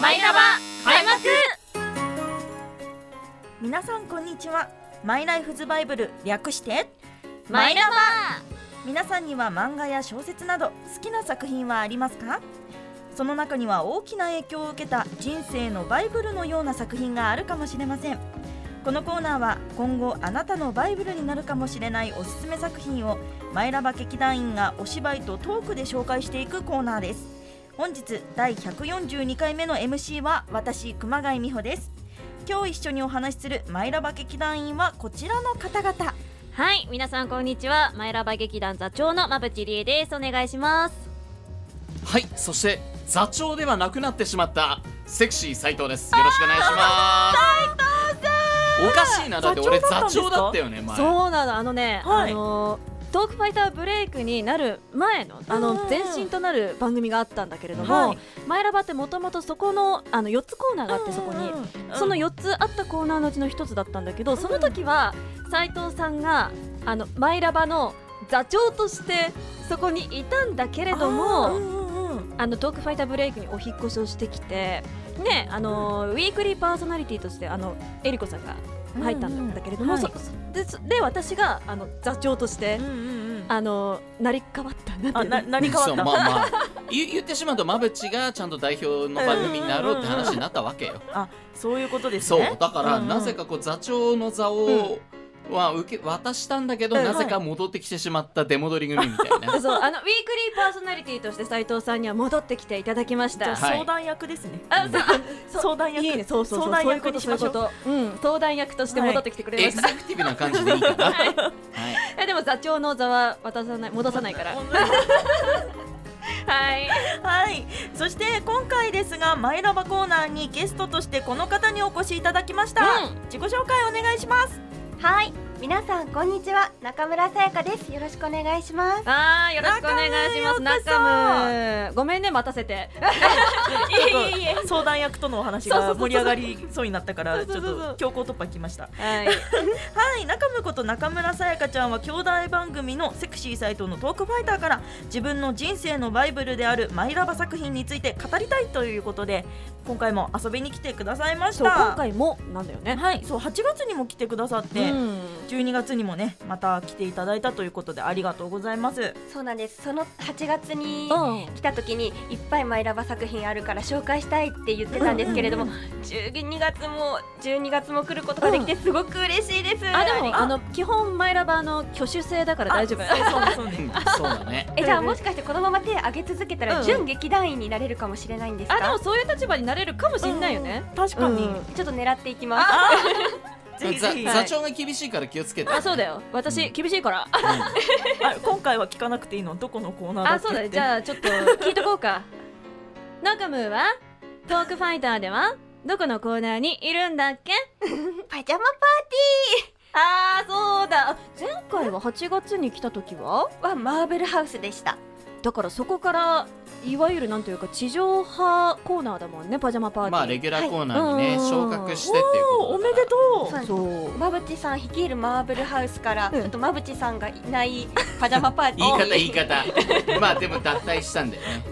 マイラバ開幕皆さんこんにちは。マイライフズバイブル略してマイラバ。皆さんには漫画や小説など好きな作品はありますか？その中には大きな影響を受けた人生のバイブルのような作品があるかもしれません。このコーナーは今後あなたのバイブルになるかもしれないおすすめ作品をマイラバ劇団員がお芝居とトークで紹介していくコーナーです本日第142回目の MC は私熊谷美穂です。今日一緒にお話しするマイラバ劇団員はこちらの方々。はい皆さんこんにちは。マイラバ劇団座長の馬淵理恵です。お願いします。はいそして座長ではなくなってしまったセクシー斉藤です。よろしくお願いします。おかしいな。だって俺座座長だったよね前。そうなの。あのね、はい。あのトークファイターブレイクになる前のあうん。うんうんの前身となる番組があったんだけれども、はい。マイラバってもともとそこのあの4つコーナーがあってそこに、その4つあったコーナーのうちの1つだったんだけどその時は斉藤さんがあのマイラバの座長としてそこにいたんだけれども。あのトークファイターブレイクにお引っ越しをしてきて、ね、あのウィークリーパーソナリティとしてあのエリコさんが入ったんだけれども、うんうんでそで私があの座長として、うんうんうん。あの成り代わったなあな何変わった。まあまあ 言言ってしまうと馬淵がちゃんと代表の番組になろうって話になったわけよ。あそういうことですそうねだからうんうん。なぜかこう座長の座をは受け渡したんだけどうんなぜか戻ってきてしまった出戻り組みたいな。そうあのウィークリーパーソナリティとして斉藤さんには戻ってきていただきました。相談役ですね。あそう。そう相談役。いいね。そうそうそう。相談そういうこと役にしましょうそういうこと、うん、相談役として戻ってきてくれエました、グゼクティブな感じでいいかな。はい。えでも座長の座は渡さない戻さないから。はい。はい。そして今回ですがマイラバコーナーにゲストとしてこの方にお越しいただきました、うん。自己紹介お願いしますはい、皆さんこんにちは、中村さやかです。よろしくお願いします。あーよろしくお願いします。中中村。ごめんね待たせて。相談役とのお話が盛り上がりそうになったからちょっと強行突破きました。はい。はい中村こと中村さやかちゃんは兄弟番組のセクシーサイトのトークファイターから自分の人生のバイブルであるマイラバ作品について語りたいということで今回も遊びに来てくださいました。今回もなんだよね。はいそう8月にも来てくださって、うん12月にもねまた来ていただいたということでありがとうございます。そうなんです。その8月にうん。来た時にいっぱいマイラバ作品あるから紹介したいって言ってたんですけれども、12月も12月も来ることができてすごく嬉しいです。あでもりあの基本マイラバーの挙手制だから大丈夫。あそうそうそう。ねうん。そうだね。えじゃあもしかしてこのまま手上げ続けたうん。ら準劇団員になれるかもしれないんですか？あでもそういう立場になれるかもしれないよね、確かに、うん。ちょっと狙っていきます。ぜひぜひ。座座長が厳しいから気をつけて。あそうだよ。私厳しいから。あ今回は聞かなくていいの？どこのコーナーだっけ？あそうだねじゃあちょっと聞いとこうか。ナカムーはトークファイターではどこのコーナーにいるんだっけ？パジャマあーそうだ。前回は8月に来た時は？パーティーはマーブルハウスでした。だからそこからいわゆるなんというか地上波コーナーだもんねパジャマパーティー。まあレギュラーコーナーにね、はい。昇格してっていうことだから。おめでとう。そう。なんですそう。まぶちさん率いるマーブルハウスから、うん。ちょっとまぶちさんがいないパジャマパーティ言いー方言い方。まあでも脱退したんだよね。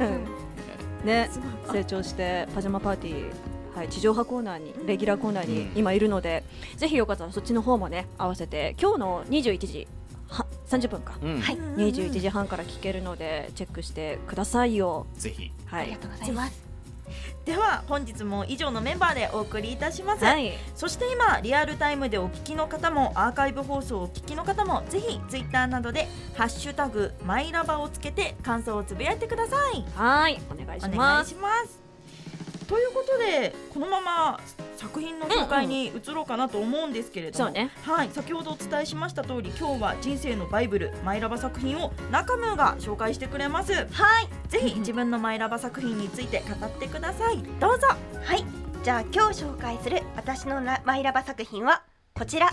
うん。ね成長してパジャマパーティーはい、地上波コーナーにうん。レギュラーコーナーに今いるので、ぜひよかったらそっちの方もね合わせて。今日の21時は30分か、うん、はい。21時半から聞けるのでチェックしてくださいよ。ぜひ。はい。ありがとうございます。では本日も以上のメンバーでお送りいたします、はい。そして今リアルタイムでお聞きの方もアーカイブ放送をお聞きの方もぜひツイッターなどで「ハッシュタグマイラバ」をつけて感想をつぶやいてください。はい。お願いしお願ますいしますということでこのまま作品の紹介に移ろうかなと思うんですけれども、そうね。はい、先ほどお伝えしました通り今日は人生のバイブルマイラバ作品を中ムーが紹介してくれます。はい。ぜひ自分のマイラバ作品について語ってください。どうぞ。はい。じゃあ今日紹介する私のなマイラバ作品はこちら。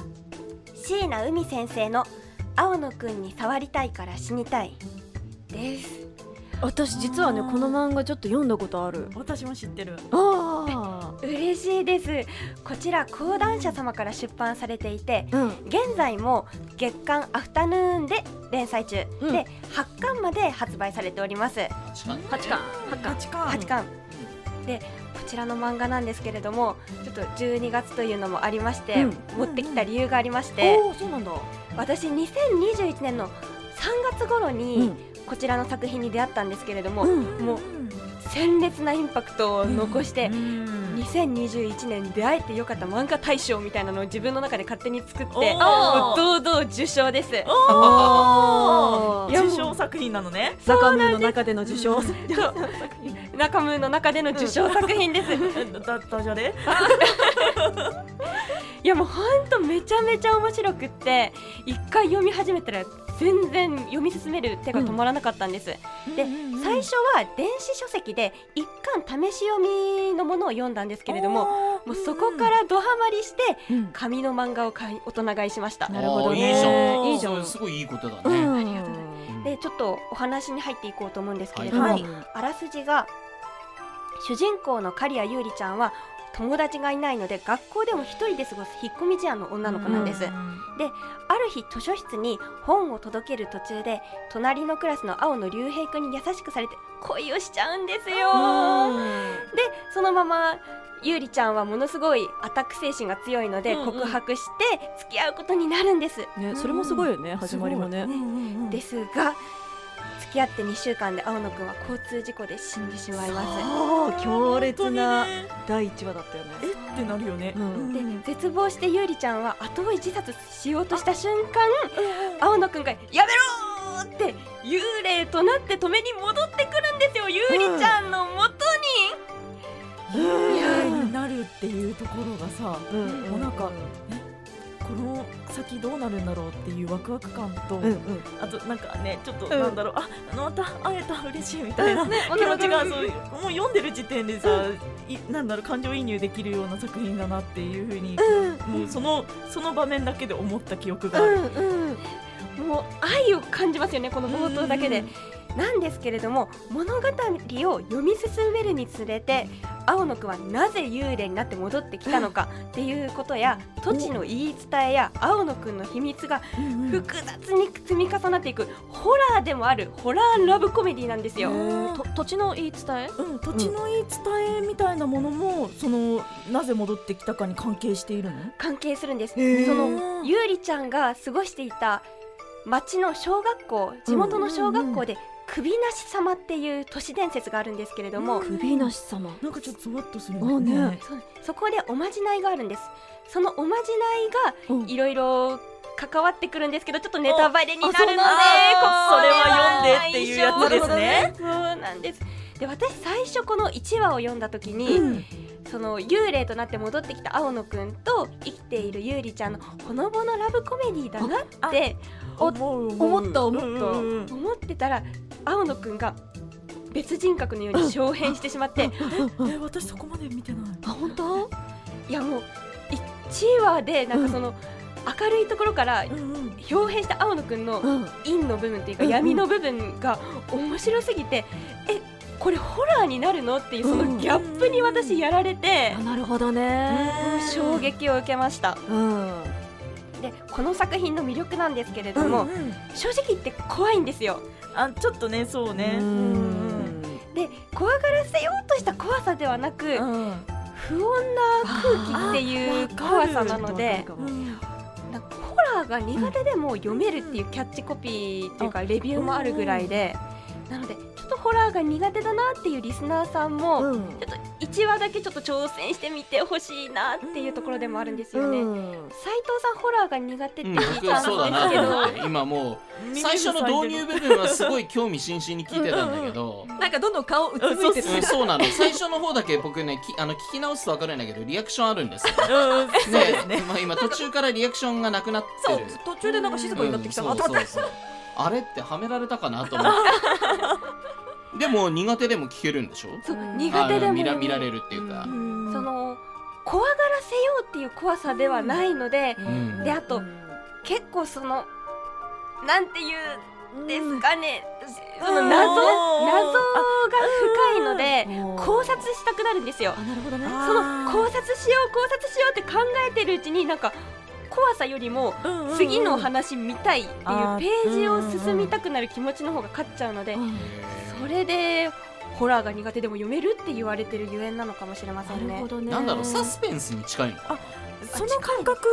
椎名海先生の青野くんに触りたいから死にたいです私実はねこの漫画ちょっと読んだことある。私も知ってる。あ嬉しいです。こちら講談社様から出版されていてあうん。現在も月刊アフタヌーンで連載中、うん。で8巻まで発売されております。八巻？八巻。八巻。8巻。でこちらの漫画なんですけれどもちょっと12月というのもありまして、うん。持ってきた理由がありまして、おおそうなんだ。私2021年の3月頃うにんこちらの作品に出会ったんですけれども、うん。もう鮮烈なインパクトを残して、うん2021年出会えてよかった漫画大賞みたいなのを自分の中で勝手に作って堂々受賞です。受賞作品なのね。中身の中での受賞。中村の中での受賞作品です。え だダジャレいやもうほんとめちゃめちゃ面白くって一回読み始めたら全然読み進める手が止まらなかったんです、で最初は電子書籍で一巻試し読みのものを読んだんですけれどももうそこからドハマりしてうん。紙の漫画を買い大人買いしました。なるほどね。いいじゃん。いいじゃん。すごいいいことだうね、ん。ありがとうございうん。でちょっとお話に入っていこうと思うんですけれども、はい。あらすじが主人公の刈谷優里ちゃんは友達がいないので学校でも一人で過ごす引っ込み思案の女の子なんです、ある日図書室に本を届ける途中で隣のクラスの青野竜平君に優しくされて恋をしちゃうんですよ。でそのまま優里ちゃんはものすごいアタック精神が強いのでうんうん。告白して付き合うことになるんです、ねそれもすごいよね始まりもね。でですが付き合って2週間で青野くんは交通事故で死んでしまいます。強烈なえ第一話だったよね。ってなるよね。うん。で絶望して優里ちゃんは後追い自殺しようとした瞬間青野くんが「やめろ!」って幽霊となって止めに戻ってくるんですよ優里ちゃんの元幽霊になるっていうところがさうん。もうなんかこの先どうなるんだろうっていうワクワク感と、うんうん。あとなんかねちょっとんなんだろう、ああのまた会えた嬉しいみたいな、に、ね、気持ちがそうもう読んでる時点でさ、いなんだろう感情移入できるような作品だなっていうふうに、もうそのその場面だけで思った記憶がある。うんうん、もう愛を感じますよねこの冒頭だけで。なんですけれども物語を読み進めるにつれて青野くんはなぜ幽霊になって戻ってきたのかっていうことや土地の言い伝えや青野くんの秘密が複雑に積み重なっていくホラーでもあるホラーラブコメディなんですよ。と土地の言い伝え？うん、土地の言い伝えみたいなものも、そのなぜ戻ってきたかに関係しているの？関係するんです。そのゆうりちゃんが過ごしていた町の小学校地元の小学校で首なし様っていう都市伝説があるんですけれども、首なし様。なんかちょっとゾワッとするあね。そうそこでおまじないがあるんです。そのおまじないうん。がいろいろ関わってくるんですけどちょっとネタバレになるのでここそれは読んでっていうやつですね。そうなんですで私最初この1話を読んだ時に、その幽霊となって戻ってきた青野くんと生きているゆうりちゃんのほのぼのラブコメディだなって思った思った。うんうんうん思ってたら青野くんが別人格のように昇変してしまってえ私そこまで見てない。あ本当？いやもう1話でなんかその明るいところからうんうん。表変した青野くんのうん。陰の部分っていうかうんうん闇の部分が面白すぎてえこれホラーになるの？っていうそのギャップに私やられてあなるほどね。衝撃を受けました。うん。でこの作品の魅力なんですけれども、うんうん。正直言って怖いんですよ。あちょっとねそうね。うん。で怖がらせようとした怖さではなく、うん。うん不穏な空気っていう怖さなのでなんかホラーが苦手でも読めるっていうキャッチコピーっていうかレビューもあるぐらいでなのでとホラーが苦手だなっていうリスナーさんもうん。ちょっと1話だけちょっと挑戦してみてほしいなっていうところでもあるんですよね。斉藤さんホラーが苦手ってうん、聞い僕たはそうだなんですけど、今もう最初の導入部分はすごい興味津々に聞いてたんだけど、なんかどんどん顔うつむいてうん、そうなの。最初の方だけ僕ねきあの聞き直すと分かるんだけどリアクションあるんですよ。うんそうですね。まあ、今途中からリアクションがなくなってる。途中でなんか静かになってきたなうんと思って。そうそうそう。あれってはめられたかなと思って。でも苦手でも聞けるんでしょ？そううん。苦手でも。あ見ら見られるっていうか。その怖がらせようっていう怖さではないので、ん。であと結構そのなんていうんですかね、その謎謎が深いので考察したくなるんですよ。あ。なるほどね。あその考察しよう考察しようって考えてるうちになんか怖さよりも次の話見たいっていうページを進みたくなる気持ちの方が勝っちゃうのでそれでホラーが苦手でも読めるって言われてるゆえんなのかもしれませなんるねほどね。なんだろうサスペンスに近いの？かその感覚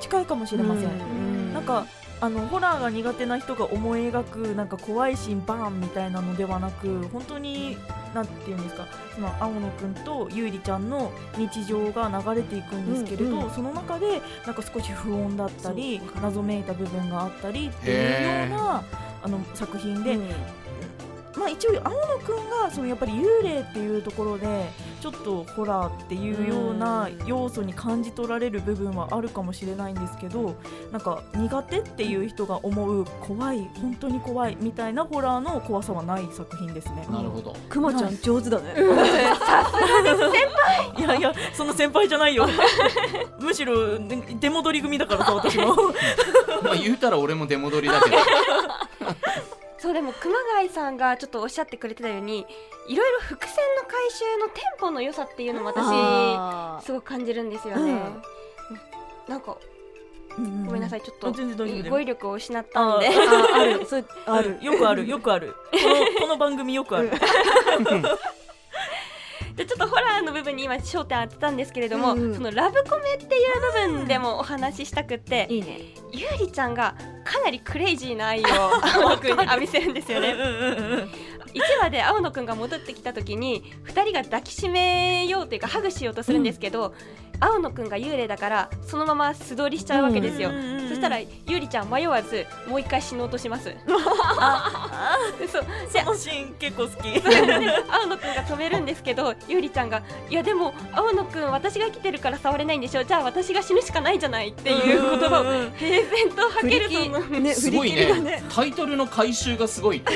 近いかもしれません、うん。なんかあのホラーが苦手な人が思い描くなんか怖いシーンバーンみたいなのではなく本当になんていうんですかその青野くんとゆうりちゃんの日常が流れていくんですけれど、うんうん。その中でなんか少し不穏だったり謎めいた部分があったりっていうようなあの作品で、うんまあ、一応青野くんがそのやっぱり幽霊っていうところでちょっとホラーっていうような要素に感じ取られる部分はあるかもしれないんですけどなんか苦手っていう人が思う怖い本当に怖いみたいなホラーの怖さはない作品ですね。なるほど。くまちゃん上手だね。いやいやその先輩じゃないよ。むしろね出戻り組だからさ私も。まあ言うたら俺も出戻りだけどそうでも熊谷さんがちょっとおっしゃってくれてたようにいろいろ伏線の回収のテンポの良さっていうのも私すごく感じるんですよね、うん。なんかごごめんなさいちょっと語彙力を失ったんで。あああるそう ある。よくあるよくある。このこの番組よくあるでちょっとホラーの部分に今焦点当てたんですけれども、うんうん。そのラブコメっていう部分でもお話ししたくって、いいね。ゆうりちゃんがかなりクレイジーな愛を 青野くんに浴びせるんですよね。うんうんうん1話で青野くんが戻ってきた時に2人が抱きしめようというかハグしようとするんですけど、青野くんが幽霊だからそのまま素通りしちゃうわけですよ、うんうんうんうん。そしたらゆうりちゃん迷わずもう一回死のうとします。あ。そう。そのシーン結構好き。青野くんが止めるんですけどゆうりちゃんが「いやでも青野くん私が生きてるから触れないんでしょ。じゃあ私が死ぬしかないじゃない」っていう言葉を平然と吐けるその ねすごい振り切りがね。タイトルの回収がすごい。さ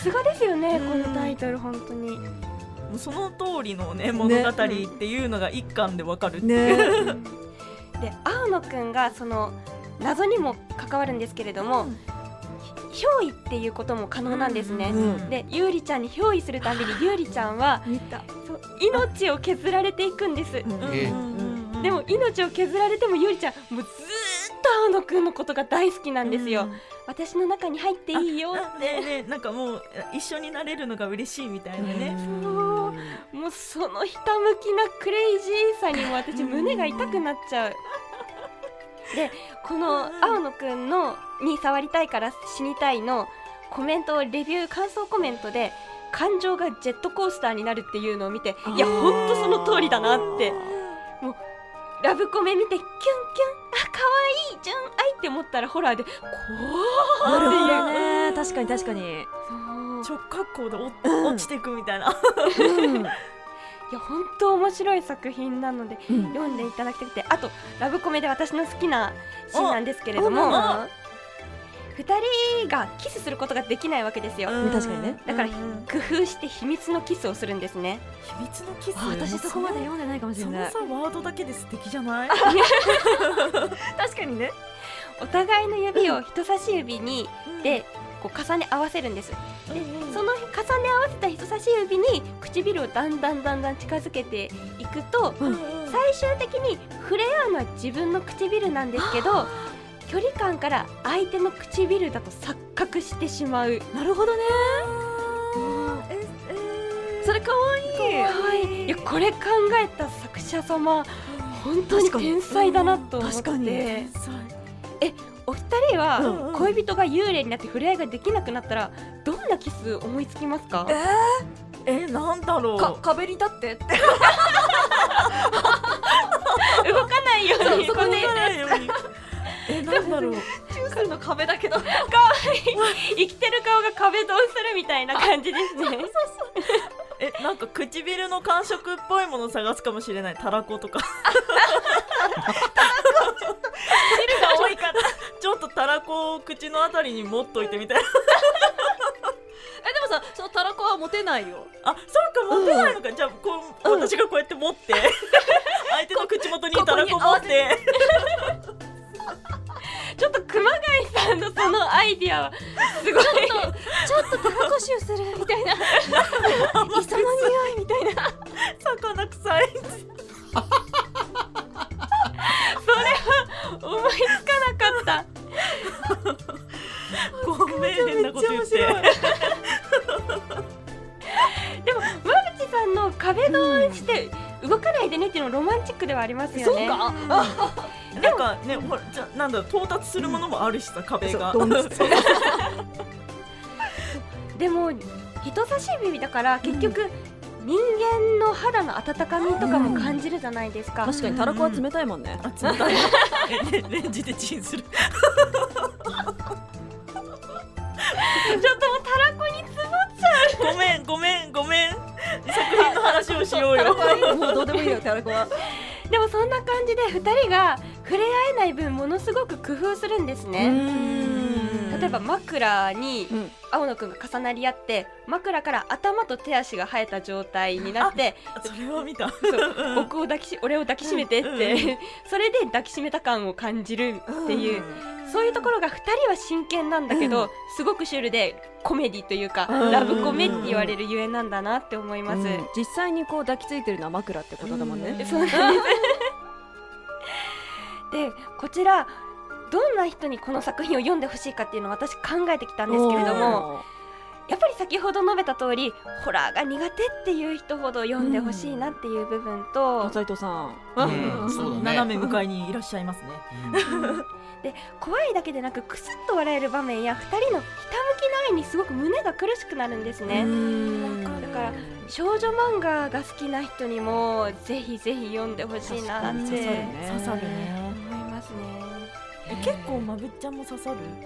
すがですよねうん。このタイトル本当に。もうその通りのね物語っていうのが一巻でわかるってねいう、で青野くんがその謎にも関わるんですけれども、うん。憑依っていうことも可能なんですね。うんでゆうりちゃんに憑依するたびにゆうりちゃんは見た。そう命を削られていくんです。うんうんえうん。でも命を削られてもゆうりちゃんもうずーっと青野くんのことが大好きなんですよ。私の中に入っていいよ。あねえねえなんかもう一緒になれるのが嬉しいみたいなね、そうもうそのひたむきなクレイジーさにも私胸が痛くなっちゃう。でこの青野くんのに触りたいから死にたいのコメントレビュー感想コメントで感情がジェットコースターになるっていうのを見ていやほんとその通りだなって。ラブコメ見てキュンキュン。あ可愛い純愛って思ったらホラーで怖ーっていう。ね。確かに確かに直角行でおうん。落ちていくみたいな、うん。いや本当面白い作品なのでうん。読んでいただきたくて。あとラブコメで私の好きなシーンなんですけれどおもま2人がキスすることができないわけですよ。うん。確かにね。だからうんうん。工夫して秘密のキスをするんですね。秘密のキス？あ私そこまで読んでないかもしれない。そのさワードだけで素敵じゃない？確かにね。お互いの指を人差し指にでこう重ね合わせるんです。でその重ね合わせた人差し指に唇をだんだんだんだん近づけていくと最終的に触れ合うのは自分の唇なんですけど距離感から相手の唇だと錯覚してしまう。なるほどね。ええそれかわいい。可愛いい。やこれ考えた作者様本当に天才だなと思って。確かに。天才お二人は恋人が幽霊になって触れ合いができなくなったらどんなキス思いつきますか？えなんだろう。か壁に立ってって。動かないようにそこで。動かないように。え なんだろう。中世の壁だけど。生きてる顔が壁ドンするみたいな感じですねえなんか唇の感触っぽいもの探すかもしれない。たらことか。汁が多いからちょっとたらこを口のあたりに持っといてみたいな。えでもさそのたらこは持てないよ。あそうか持てないのか、じゃあこう、うん。私がこうやって持って 相手の口元にたらこ持ってちょっと熊谷さんのそのアイディアはすごい。ちょっとたらこ臭するみたいな。磯の匂いみたいな。魚臭い。思いつかなかった。ごめん変なこと言って。めっちゃ面白いと壁ドンして動かないでねっていうのもロマンチックではありますよね。そうか。なんかねほらなんだろう到達するものもあるしさ壁が。そうドンそう でも人差し指だから結局、人間の肌の温かみとかも感じるじゃないですか。確かにたらこは冷たいもんね。あ冷たい。え レレンジでチンする。ちょっともうたらこにつぼごめんごめんごめん。作品の話をしようよ。もうどうでもいいよたらこは。でもそんな感じで2人が触れ合えない分ものすごく工夫するんですね。例えば枕にうん。青野くんが重なり合って枕から頭と手足が生えた状態になってそれは見た。僕を抱きし俺を抱きしめてって、うんそれで抱きしめた感を感じるっていう、そういうところが2人は真剣なんだけど、すごくシュールでコメディというか、うん。ラブコメって言われるゆえなんだなって思います。うん。実際にこう抱きついてるのは枕ってことだもんね、うん。そうなんです でこちらどんな人にこの作品を読んでほしいかっていうのを私考えてきたんですけれどもやっぱり先ほど述べた通りホラーが苦手っていう人ほど読んでほしいなっていう部分と、斉藤さん、斜め向かいにいらっしゃいますね。怖いだけでなくクスッと笑える場面や2人のひたむきな愛にすごく胸が苦しくなるんですね。だから少女漫画が好きな人にもぜひぜひ読んでほしいなって。刺さるね結構まぶっちゃんも刺さるよね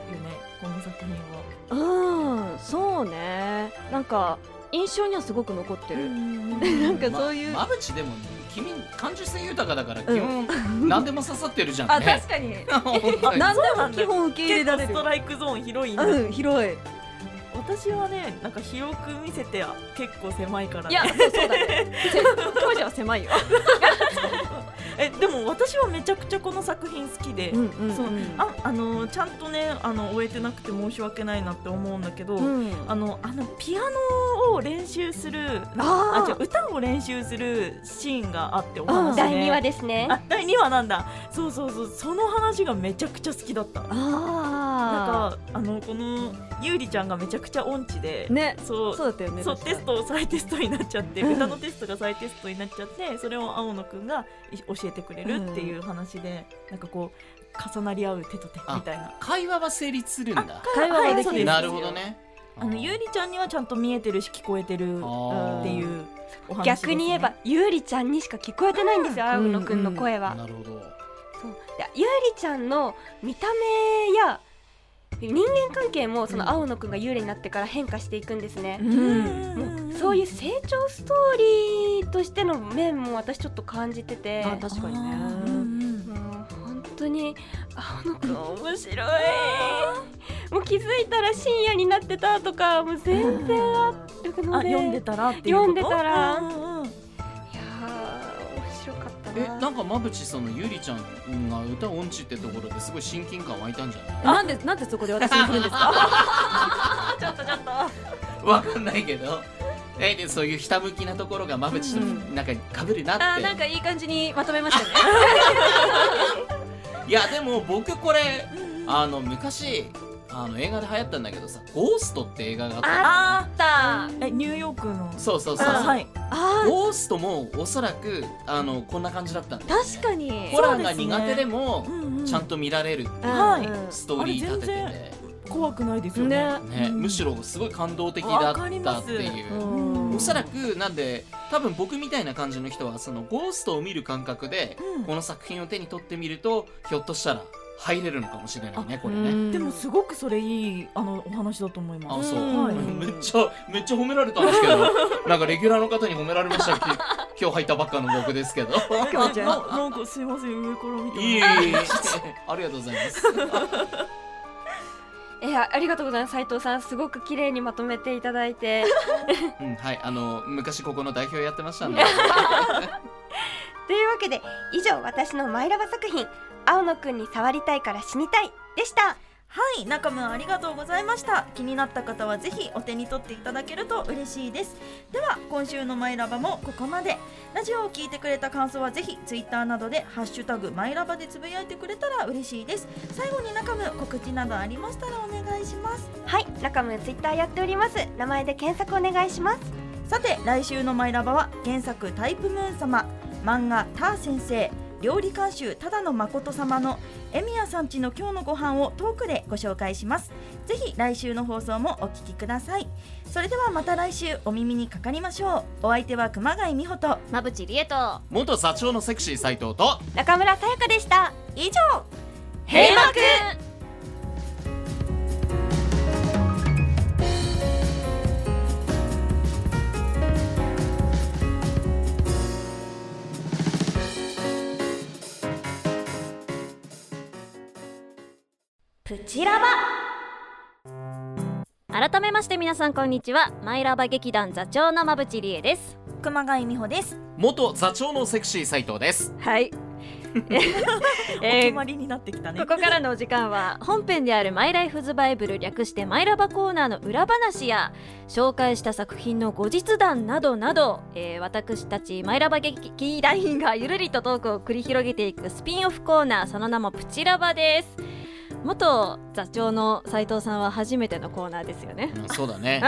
この作品は。うんそうね。なんか印象にはすごく残ってる、なんかそういう、ままぶちでも君感受性豊かだからうん。基本何でも刺さってるじゃんあね確かに。何でも基本受け入れられる。ストライクゾーン広いんだ、うん広い。私はねなんか広く見せて結構狭いから、ね、いやそうそうだね。せ当時は狭いよ えでも私はめちゃくちゃこの作品好きで、んうんそう。ああのちゃんとねあの終えてなくて申し訳ないなって思うんだけど、うん。あのあのピアノを練習するあー。あ違う歌を練習するシーンがあってお話で、第2話ですね。あ第2話なんだ。そうそうそう。その話がめちゃくちゃ好きだった。なんあかあのこのゆうりちゃんがめちゃくちゃ音痴で、あね。そう。そうだったよねそうテスト再テストになっちゃって、う ん歌のテストが再テストになっちゃってそれを青野くんがい教えてくれるっていう話で、なんかこう重なり合う手と手あみたいな。会話は成立するんだ。会話はできるなるほどね。あのゆうりちゃんにはちゃんと見えてるし聞こえてるっていうお話です、ね、逆に言えばゆうりちゃんにしか聞こえてないんですよ、青野くんの声は。なるほど。そう。でゆうりちゃんの見た目や人間関係もその青野くんが幽霊になってから変化していくんですね。うん。もうそういう成長ストーリーとしての面も私ちょっと感じてて。あ確かにね。本当に青野くん面白い。もう気づいたら深夜になってたとかもう全然あるので。あ読んでたらっていうこと？読んでたらえな。なんかまぶちそのゆりちゃんが歌音痴ってところですごい親近感湧いたんじゃない？なんでなんでそこで私に振るんですか？ちょっとちょっと。わかんないけど。えでそういうひたむきなところがまぶちとうん。なんかかぶるなって、あーなんかいい感じにまとめましたね。いやでも僕これあの昔あの映画で流行ったんだけどさ「ゴースト」って映画があった。あた。ーえニューヨークの？そうそうそう。あはい。あー。ゴーストもおそらくあのこんな感じだったんだ確かに。ホラーが苦手でもうんうん。ちゃんと見られるはいうんストーリー立ててて。怖くないですよね。ね。ね、うん。むしろすごい感動的だわったっていう。うん。おそらくなんで多分僕みたいな感じの人はそのゴーストを見る感覚でうん。この作品を手に取ってみるとひょっとしたら入れるのかもしれないねこれね。うん。でもすごくそれいいあのお話だと思います。あそう、うんはい。めっちゃめっちゃ褒められたんですけど なんかレギュラーの方に褒められましたき 今日入ったばっかの僕ですけど。きょうちゃんななんかすいません上から見ていえい。ありがとうございます。えーありがとうございます。斉藤さんすごく綺麗にまとめていただいて。うんはい。あの昔ここの代表やってましたんで。というわけで以上私のマイラバ作品「青野くんに触りたいから死にたい」でした。はい中村ありがとうございました。気になった方はぜひお手に取っていただけると嬉しいです。では今週のマイラバもここまで。ラジオを聞いてくれた感想はぜひツイッターなどでハッシュタグマイラバでつぶやいてくれたら嬉しいです。最後に中村告知などありましたらお願いします。はい中村ツイッターやっております。名前で検索お願いします。さて来週の「マイラバ」は原作タイプムーン様。漫画ター先生料理監修ただの誠様のエミヤさんちの今日のご飯をトークでご紹介します。ぜひ来週の放送もお聞きください。それではまた来週お耳にかかりましょう。お相手は熊谷美穂と。馬淵理恵と。元座長のセクシー斎藤と。中村さやかでした。以上。閉幕プチラバ。改めまして皆さんこんにちは。マイラバ劇団座長の馬淵理恵です。熊谷美穂です、元座長のセクシー斎藤です。はい。お えー決まりになってきたね。ここからのお時間は本編である「マイライフズバイブル」略して「マイラバコーナー」の裏話や紹介した作品の後日談などなど、えー私たちマイラバ劇団員がゆるりとトークを繰り広げていくスピンオフコーナーその名も「プチラバ」です元座長の斉藤さんは初めてのコーナーですよね。うんそうだね。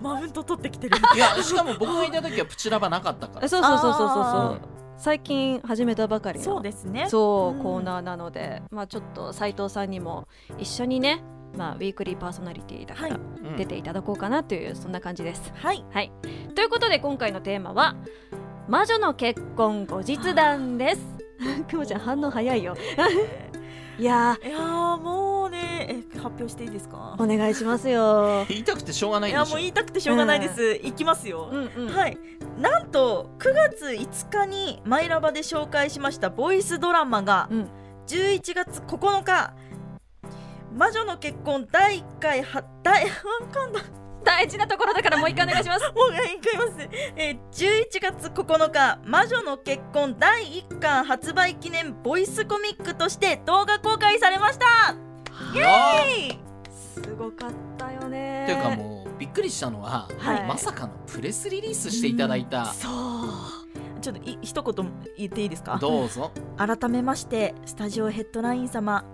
マウント取ってきてる。いやしかも僕がいた時はプチラバなかったから。そうそうそうそうそう。あそう最近始めたばかりのそうですね。そう、うんコーナーなので、まあ、ちょっと斉藤さんにも一緒にね、まあ、ウィークリーパーソナリティだから出ていただこうかなという、そんな感じです。はい。はい、ということで今回のテーマは「魔女の結婚後日談」です。くまちゃん反応早いよ。いやいやーもうねえ発表していいですか？ーお願いしますよ。言いたくてしょうがないいんでしょ。やもう言いたくてしょうがないです、いきますよ、うんうん。はい。なんと9月5日にマイラバで紹介しましたボイスドラマがうん。11月9日。魔女の結婚第1回は第わかんない大事なところだからもう一回お願いします。もう一回言います、えー、11月9日魔女の結婚第1巻発売記念ボイスコミックとして動画公開されました。イエーイすごかったよね。っていうかもうびっくりしたのは、はい。まさかのプレスリリースしていただいた、そう。ちょっとい一言言っていいですか？どうぞ。改めましてスタジオヘッドライン様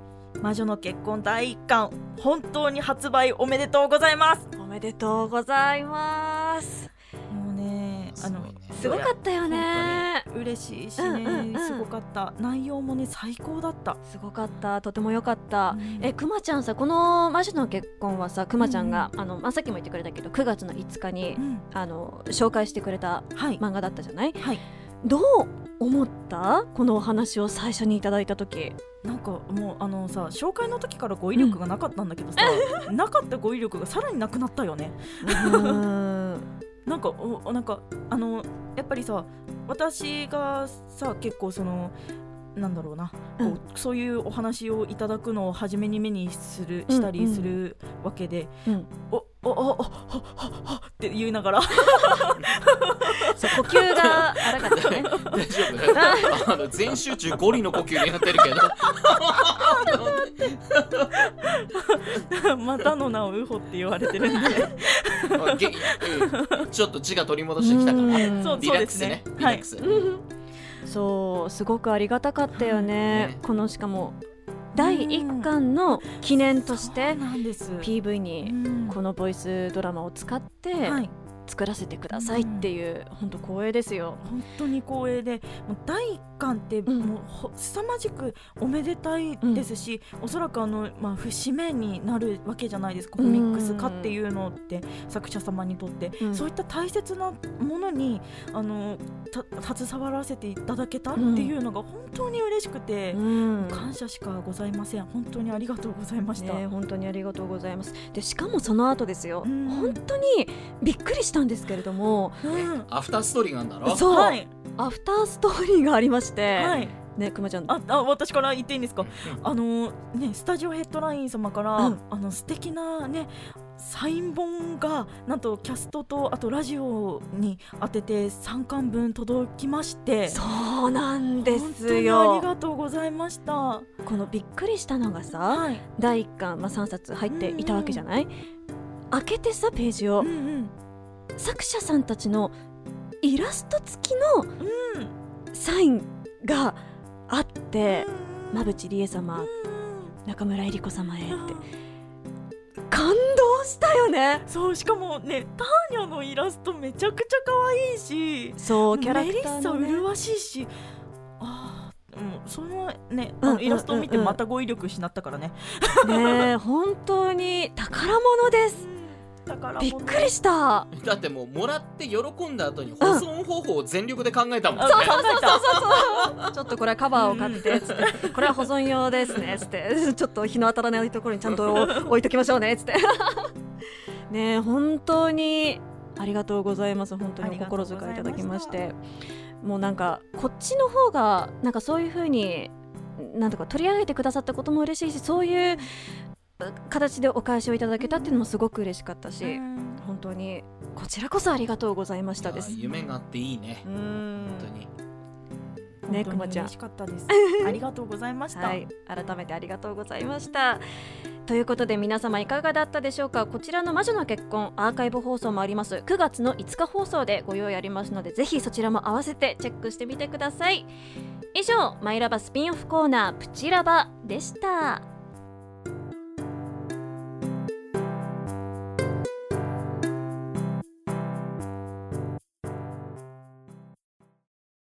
魔女の結婚第1巻本当に発売おめでとうございます。おめでとうございます。もうねあのすごいねすごかったよね。嬉しいしね、うんうんうん。すごかった。内容もね最高だった、すごかった。とても良かった。うん。えくまちゃんさこの魔女の結婚はさくまちゃんが、あのまあ、さっきも言ってくれたけど9月の5日にうん。あの紹介してくれたはい、漫画だったじゃない？はい。どう思った？このお話を最初にいただいた時なんかもうあのさ紹介の時から語彙力がなかったんだけどさ、なかった語彙力がさらになくなったよね。なんかおおなんかあのやっぱりさ私がさ結構そのなんだろうな、こううんそういうお話をいただくのを初めに目にするうんしたりするわけで、うん。おおおおはははって言いながら 呼吸が荒かったね。大丈夫。あの全集中ゴリの呼吸になってるけど。またの名をウホって言われてるんで。げうん。ちょっと字が取り戻してきたから。うん。そうリラックスね。リラックス、そうすごくありがたかったよね。ね。このしかも第1巻の記念として PV にうんこのボイスドラマを使ってはい作らせてくださいっていう本当光栄ですよ。本当に光栄でもう第一巻ってうん。もうほ凄まじくおめでたいですし、おそらくあの、まあ、節目になるわけじゃないですかコミックス化っていうのって作者様にとって、うん。そういった大切なものにあのた携わらせていただけたっていうのが本当に嬉しくて、うん。感謝しかございません。本当にありがとうございました。ね、本当にありがとうございます。でしかもその後ですよ、うん。本当にびっくりしたんですけれども、うん。アフターストーリーがあるんだろ？そう、はい、アフターストーリーがありまして、は い、ねくまちゃん、ああ私から言っていいんですか？うん。あのねスタジオヘッドライン様から、うん。あの素敵なねサイン本がなんとキャストとあとラジオに当てて3巻分届きましてそうなんです本当にありよ。がとうございました。このびっくりしたのがさ、はい、第1巻、まあ、3冊入っていたわけじゃない、開けてさページを。うんうん作者さんたちのイラスト付きのうんサインがあってうん。馬淵理恵様うん。中村江里子様へって。感感動したよね。そうしかもねターニャのイラストめちゃくちゃ可愛いしそうキャラクターの、ね、麗しいしあーうんそのねあうんイラストを見てまた語彙力失ったからね、ね本当に宝物ですだからびっくりした。だってもうもらって喜んだ後に保存方法を全力で考えたもんね、そうそうそうちょっとこれはカバーを買ってつってこれは保存用ですね。つって。ちょっと日の当たらないところにちゃんと置いときましょうね。つって。ねえ本当にありがとうございます。本当にお心遣いいただきまして。もうなんかこっちの方がなんかそういう風になんとか取り上げてくださったことも嬉しいしそういう形でお返しをいただけたっていうのもすごく嬉しかったし、うん。本当にこちらこそありがとうございましたです。夢があっていいね。うん。本当に。ねくまちゃん。嬉しかったです。ありがとうございました、はい、改めてありがとうございました。ということで皆様いかがだったでしょうか？こちらの魔女の結婚アーカイブ放送もあります。9月の5日放送でご用意ありますのでぜひそちらも合わせてチェックしてみてください。以上マイラバスピンオフコーナープチラバでした